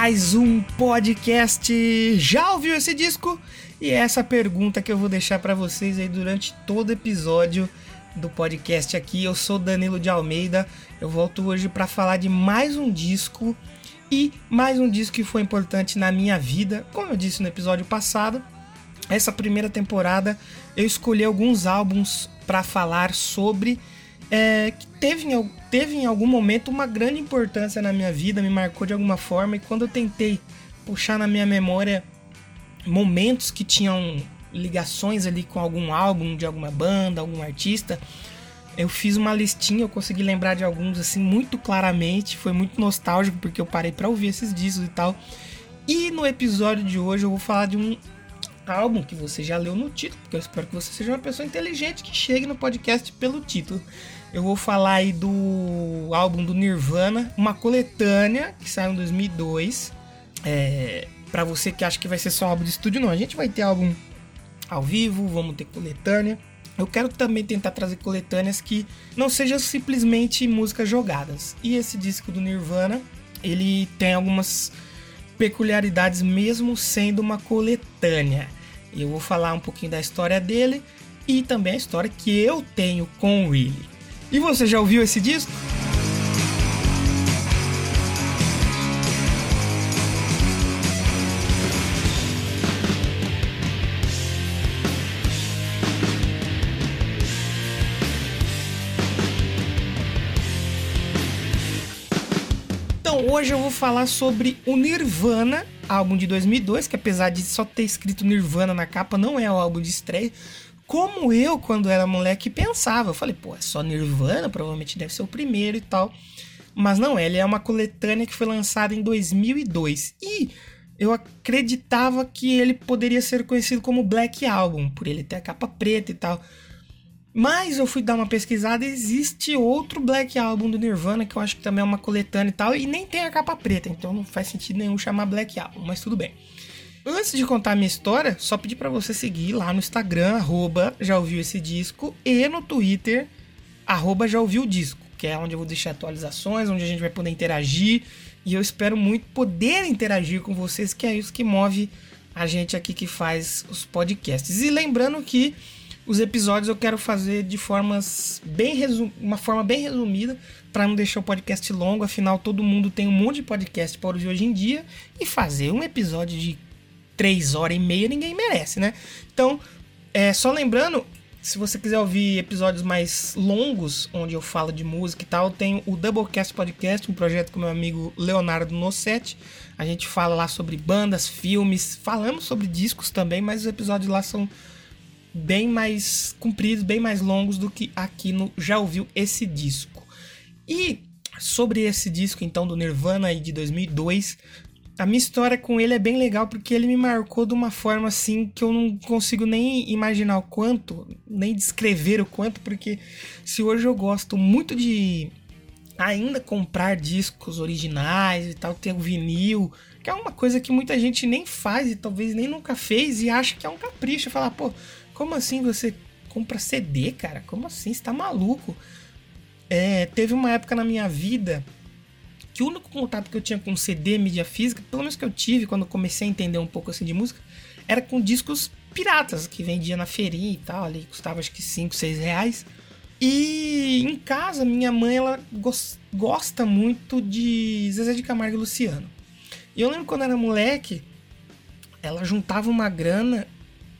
Mais um podcast. Já ouviu esse disco? E é essa pergunta que eu vou deixar para vocês aí durante todo o episódio do podcast aqui. Eu sou Danilo de Almeida. Eu volto hoje para falar de mais um disco e mais um disco que foi importante na minha vida. Como eu disse no episódio passado, essa primeira temporada eu escolhi alguns álbuns para falar sobre é, que teve em, teve em algum momento uma grande importância na minha vida, me marcou de alguma forma, e quando eu tentei puxar na minha memória momentos que tinham ligações ali com algum álbum de alguma banda, algum artista, eu fiz uma listinha, eu consegui lembrar de alguns assim muito claramente, foi muito nostálgico porque eu parei para ouvir esses discos e tal. E no episódio de hoje eu vou falar de um álbum que você já leu no título, porque eu espero que você seja uma pessoa inteligente que chegue no podcast pelo título. Eu vou falar aí do álbum do Nirvana, uma coletânea que saiu em 2002. É, para você que acha que vai ser só álbum de estúdio, não. A gente vai ter álbum ao vivo, vamos ter coletânea. Eu quero também tentar trazer coletâneas que não sejam simplesmente músicas jogadas. E esse disco do Nirvana, ele tem algumas peculiaridades mesmo sendo uma coletânea. Eu vou falar um pouquinho da história dele e também a história que eu tenho com o Willie. E você já ouviu esse disco? Então, hoje eu vou falar sobre o Nirvana, álbum de 2002, que apesar de só ter escrito Nirvana na capa, não é o álbum de estreia, como eu, quando era moleque, pensava. Eu falei, pô, é só Nirvana, provavelmente deve ser o primeiro e tal. Mas não, ele é uma coletânea que foi lançada em 2002. E eu acreditava que ele poderia ser conhecido como Black Album, por ele ter a capa preta e tal. Mas eu fui dar uma pesquisada existe outro Black Album do Nirvana, que eu acho que também é uma coletânea e tal, e nem tem a capa preta, então não faz sentido nenhum chamar Black Album, mas tudo bem. Antes de contar a minha história, só pedir para você seguir lá no Instagram, arroba já ouviu esse disco, e no Twitter, arroba já ouviu o disco, que é onde eu vou deixar atualizações, onde a gente vai poder interagir, e eu espero muito poder interagir com vocês, que é isso que move a gente aqui que faz os podcasts. E lembrando que os episódios eu quero fazer de formas bem uma forma bem resumida para não deixar o podcast longo, afinal todo mundo tem um monte de podcast para ouvir hoje em dia e fazer um episódio de três horas e meia ninguém merece, né? Então, é, só lembrando, se você quiser ouvir episódios mais longos, onde eu falo de música e tal, tem o Doublecast Podcast, um projeto com meu amigo Leonardo Nossetti. A gente fala lá sobre bandas, filmes, falamos sobre discos também, mas os episódios lá são bem mais compridos, bem mais longos do que aqui no Já Ouviu Esse Disco. E sobre esse disco então do Nirvana aí de 2002, a minha história com ele é bem legal porque ele me marcou de uma forma assim que eu não consigo nem imaginar o quanto, nem descrever o quanto, porque se hoje eu gosto muito de ainda comprar discos originais e tal, ter o vinil, que é uma coisa que muita gente nem faz e talvez nem nunca fez e acha que é um capricho. Falar, pô, como assim você compra CD, cara? Como assim? Você tá maluco? É, teve uma época na minha vida que o único contato que eu tinha com CD, mídia física, pelo menos que eu tive quando comecei a entender um pouco assim de música, era com discos piratas que vendia na feirinha e tal, ali custava acho que 5, 6 reais. E em casa, minha mãe ela gosta muito de Zezé de Camargo e Luciano. E eu lembro quando era moleque, ela juntava uma grana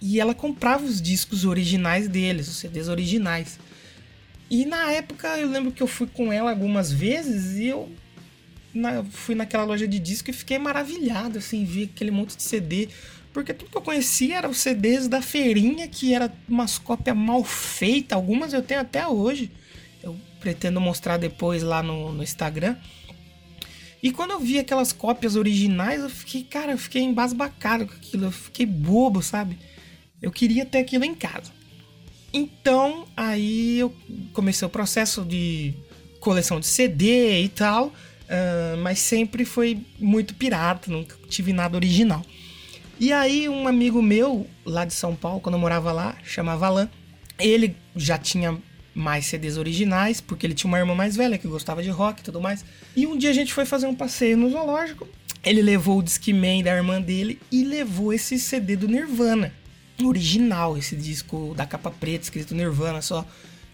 e ela comprava os discos originais deles, os CDs originais. E na época eu lembro que eu fui com ela algumas vezes e eu na, fui naquela loja de disco e fiquei maravilhado, assim, ver aquele monte de CD. Porque tudo que eu conhecia eram os CDs da feirinha, que era umas cópias mal feitas. Algumas eu tenho até hoje. Eu pretendo mostrar depois lá no, no Instagram. E quando eu vi aquelas cópias originais, eu fiquei, cara, eu fiquei embasbacado com aquilo. Eu fiquei bobo, sabe? Eu queria ter aquilo em casa. Então, aí eu comecei o processo de coleção de CD e tal. Uh, mas sempre foi muito pirata, nunca tive nada original. E aí um amigo meu, lá de São Paulo, quando eu morava lá, chamava Alan, ele já tinha mais CDs originais, porque ele tinha uma irmã mais velha que gostava de rock e tudo mais. E um dia a gente foi fazer um passeio no zoológico, ele levou o Discman da irmã dele e levou esse CD do Nirvana. Original, esse disco da capa preta, escrito Nirvana só.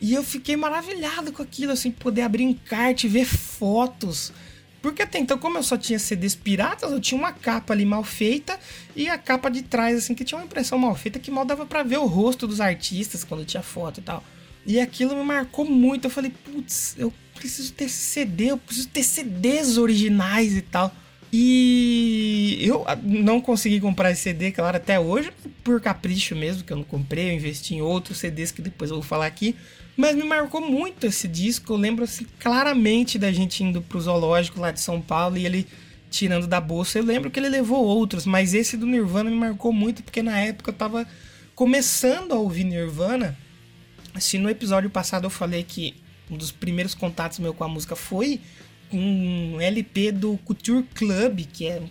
E eu fiquei maravilhado com aquilo, assim, poder abrir encarte, ver fotos. Porque até então, como eu só tinha CDs piratas, eu tinha uma capa ali mal feita e a capa de trás, assim, que tinha uma impressão mal feita que mal dava para ver o rosto dos artistas quando tinha foto e tal. E aquilo me marcou muito. Eu falei, putz, eu preciso ter CD, eu preciso ter CDs originais e tal. E eu não consegui comprar esse CD, claro, até hoje, por capricho mesmo, que eu não comprei, eu investi em outros CDs que depois eu vou falar aqui. Mas me marcou muito esse disco. Eu lembro assim, claramente da gente indo pro zoológico lá de São Paulo e ele tirando da bolsa. Eu lembro que ele levou outros, mas esse do Nirvana me marcou muito, porque na época eu tava começando a ouvir Nirvana. Se no episódio passado eu falei que um dos primeiros contatos meu com a música foi um LP do Couture Club, que é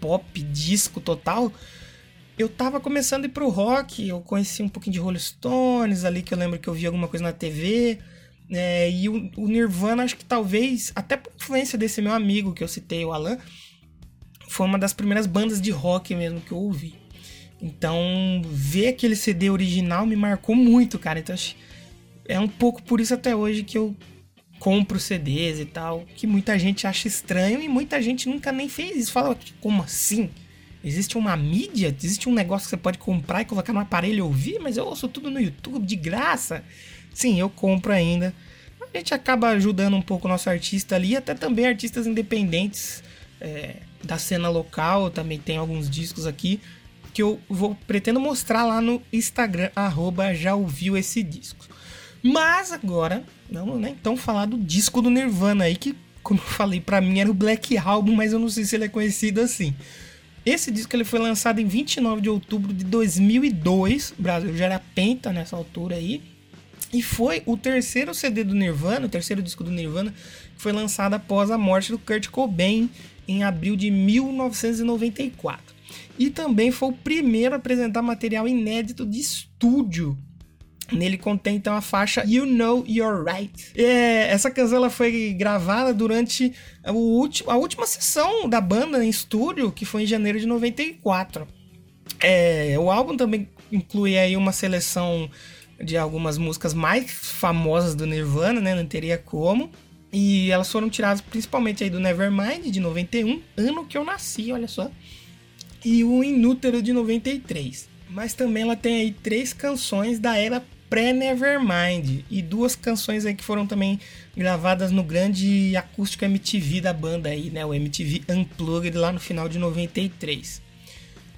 pop, disco total, eu tava começando a ir pro rock, eu conheci um pouquinho de Rolling Stones ali, que eu lembro que eu vi alguma coisa na TV, é, e o, o, Nirvana, acho que talvez, até por influência desse meu amigo que eu citei, o Alan, foi uma das primeiras bandas de rock mesmo que eu ouvi. Então, ver aquele CD original me marcou muito, cara. Então, é um pouco por isso até hoje que eu compro CDs e tal, que muita gente acha estranho e muita gente nunca nem fez isso. Fala, como assim? Existe uma mídia? Existe um negócio que você pode comprar e colocar no aparelho e ouvir? Mas eu ouço tudo no YouTube, de graça. Sim, eu compro ainda. A gente acaba ajudando um pouco o nosso artista ali, até também artistas independentes é, da cena local. Também tem alguns discos aqui que eu vou pretendo mostrar lá no Instagram, arroba já ouviu esse disco. Mas agora, vamos né, então falar do disco do Nirvana aí, que, como eu falei, para mim era o Black Album, mas eu não sei se ele é conhecido assim. Esse disco ele foi lançado em 29 de outubro de 2002, o Brasil já era penta nessa altura aí, e foi o terceiro CD do Nirvana, o terceiro disco do Nirvana, que foi lançado após a morte do Kurt Cobain em abril de 1994. E também foi o primeiro a apresentar material inédito de estúdio Nele contém então a faixa You Know You're Right. É, essa canção ela foi gravada durante o último, a última sessão da banda em estúdio, que foi em janeiro de 94. É, o álbum também inclui aí uma seleção de algumas músicas mais famosas do Nirvana, né? Não teria como. E elas foram tiradas principalmente aí do Nevermind de 91, ano que eu nasci, olha só. E o Inútero de 93. Mas também ela tem aí três canções da era pré-Nevermind e duas canções aí que foram também gravadas no grande acústico MTV da banda aí, né, o MTV Unplugged lá no final de 93.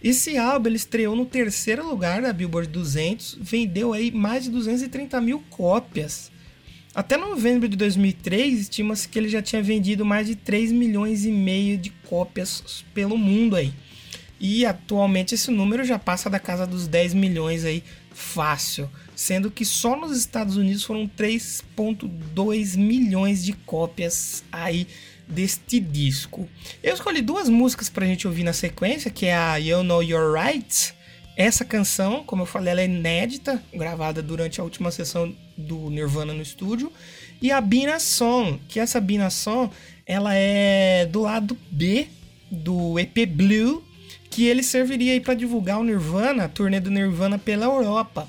Esse álbum ele estreou no terceiro lugar da Billboard 200, vendeu aí mais de 230 mil cópias. Até novembro de 2003, estima-se que ele já tinha vendido mais de 3 milhões e meio de cópias pelo mundo aí. E atualmente esse número já passa da casa dos 10 milhões aí fácil, sendo que só nos Estados Unidos foram 3.2 milhões de cópias aí deste disco. Eu escolhi duas músicas pra gente ouvir na sequência, que é a You Know You're Right. Essa canção, como eu falei, ela é inédita, gravada durante a última sessão do Nirvana no estúdio, e a Bina Song, que essa Bina Song, ela é do lado B do EP Blue que ele serviria para divulgar o Nirvana, a turnê do Nirvana pela Europa.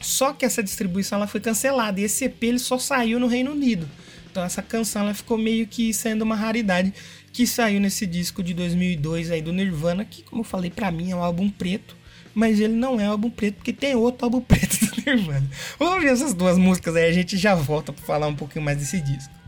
Só que essa distribuição ela foi cancelada e esse EP ele só saiu no Reino Unido. Então essa canção ela ficou meio que sendo uma raridade que saiu nesse disco de 2002 aí do Nirvana, que como eu falei para mim é um álbum preto, mas ele não é um álbum preto porque tem outro álbum preto do Nirvana. Vamos ouvir essas duas músicas aí, a gente já volta para falar um pouquinho mais desse disco.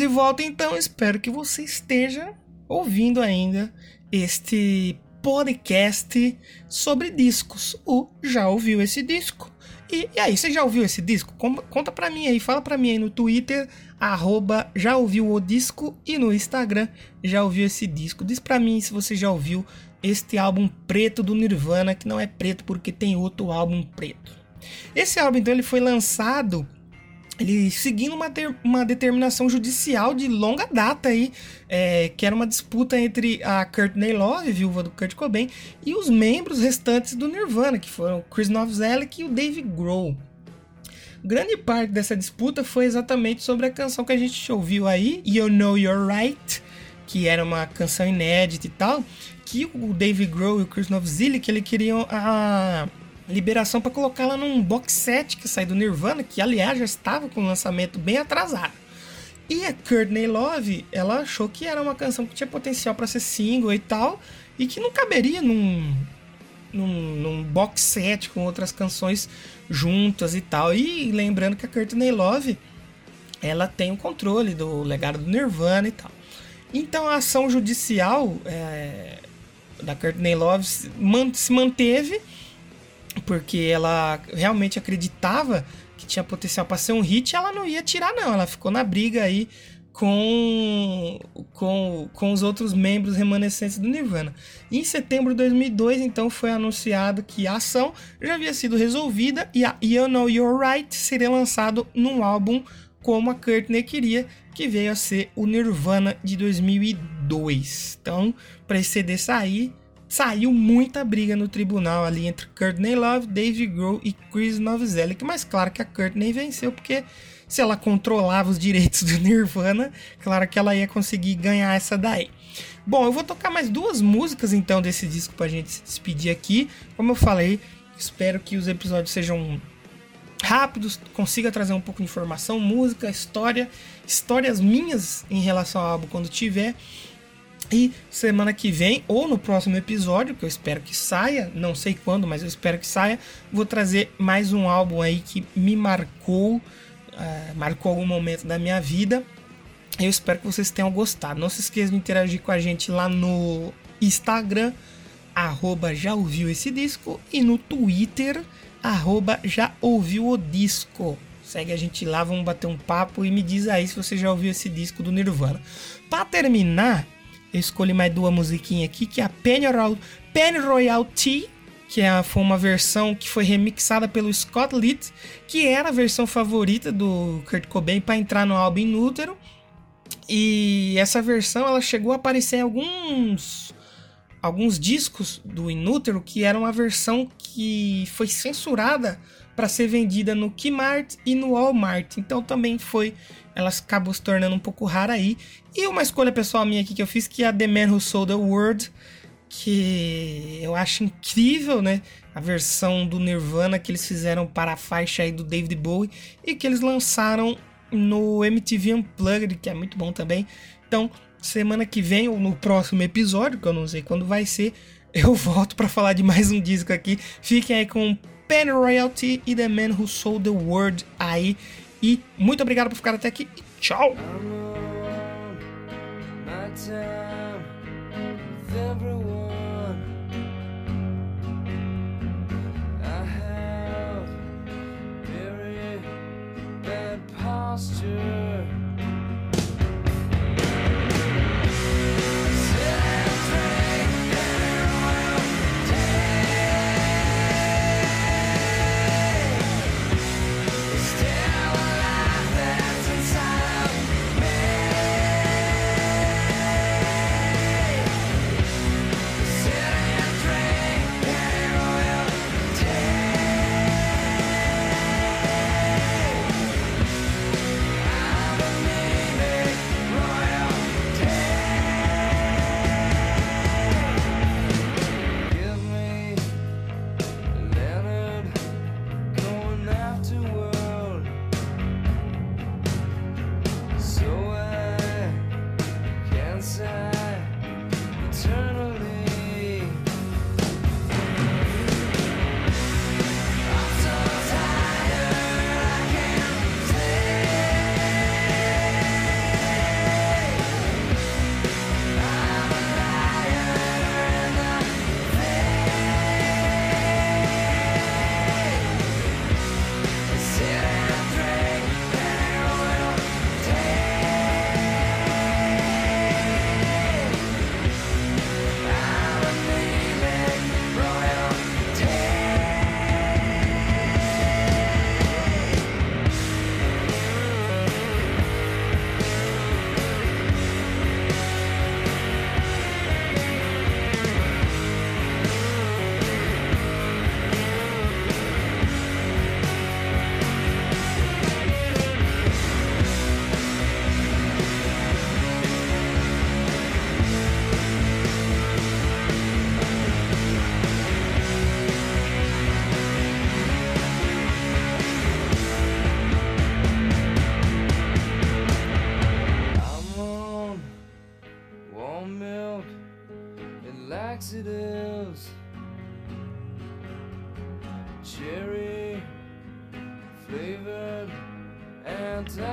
De volta então, espero que você esteja ouvindo ainda este podcast sobre discos. O já ouviu esse disco? E, e aí, você já ouviu esse disco? Conta pra mim aí, fala pra mim aí no Twitter, arroba já ouviu o disco e no Instagram já ouviu esse disco. Diz pra mim se você já ouviu este álbum preto do Nirvana, que não é preto porque tem outro álbum preto. Esse álbum então ele foi lançado ele seguindo uma, ter, uma determinação judicial de longa data aí, é, que era uma disputa entre a Courtney Love, viúva do Kurt Cobain, e os membros restantes do Nirvana, que foram o Chris Novoselic e o Dave Grohl. Grande parte dessa disputa foi exatamente sobre a canção que a gente ouviu aí, You Know You're Right, que era uma canção inédita e tal, que o Dave Grohl e o Chris Novoselic ele queriam a liberação para colocá-la num box set que saiu do Nirvana, que aliás já estava com o lançamento bem atrasado. E a Courtney Love, ela achou que era uma canção que tinha potencial para ser single e tal, e que não caberia num, num, num, box set com outras canções juntas e tal. E lembrando que a Courtney Love, ela tem o controle do legado do Nirvana e tal. Então a ação judicial é, da Courtney Love se manteve porque ela realmente acreditava que tinha potencial para ser um hit, ela não ia tirar não, ela ficou na briga aí com, com, com os outros membros remanescentes do Nirvana. Em setembro de 2002, então, foi anunciado que a ação já havia sido resolvida e a You Know You're Right seria lançado num álbum como a Courtney queria, que veio a ser o Nirvana de 2002. Então, para esse CD sair, saiu muita briga no tribunal ali entre Courtney Love, Dave Grohl e Chris Novoselic, mas claro que a Courtney venceu porque se ela controlava os direitos do Nirvana, claro que ela ia conseguir ganhar essa daí. Bom, eu vou tocar mais duas músicas então desse disco pra gente se despedir aqui. Como eu falei, espero que os episódios sejam rápidos, consiga trazer um pouco de informação, música, história, histórias minhas em relação ao álbum quando tiver. E semana que vem, ou no próximo episódio, que eu espero que saia, não sei quando, mas eu espero que saia, vou trazer mais um álbum aí que me marcou, uh, marcou algum momento da minha vida. Eu espero que vocês tenham gostado. Não se esqueça de interagir com a gente lá no Instagram, arroba já ouviu esse disco, e no Twitter, arroba já ouviu o disco. Segue a gente lá, vamos bater um papo e me diz aí se você já ouviu esse disco do Nirvana. Para terminar, eu escolhi mais duas musiquinhas aqui, que é a Penny Royal, Penny Royal Tea, que é, foi uma versão que foi remixada pelo Scott Litt, que era a versão favorita do Kurt Cobain para entrar no álbum Inútero. E essa versão ela chegou a aparecer em alguns alguns discos do Inútero, que era uma versão que foi censurada para ser vendida no Kmart e no Walmart. Então também foi ela acabou se tornando um pouco rara aí. E uma escolha pessoal minha aqui que eu fiz, que é a The Man Who Sold the World, que eu acho incrível, né? A versão do Nirvana que eles fizeram para a faixa aí do David Bowie e que eles lançaram no MTV Unplugged, que é muito bom também. Então, semana que vem ou no próximo episódio, que eu não sei quando vai ser, eu volto para falar de mais um disco aqui. Fiquem aí com Penny Royalty e The Man Who Sold the World aí. E muito obrigado por ficar até aqui tchau! posture laxatives, cherry flavored antacids.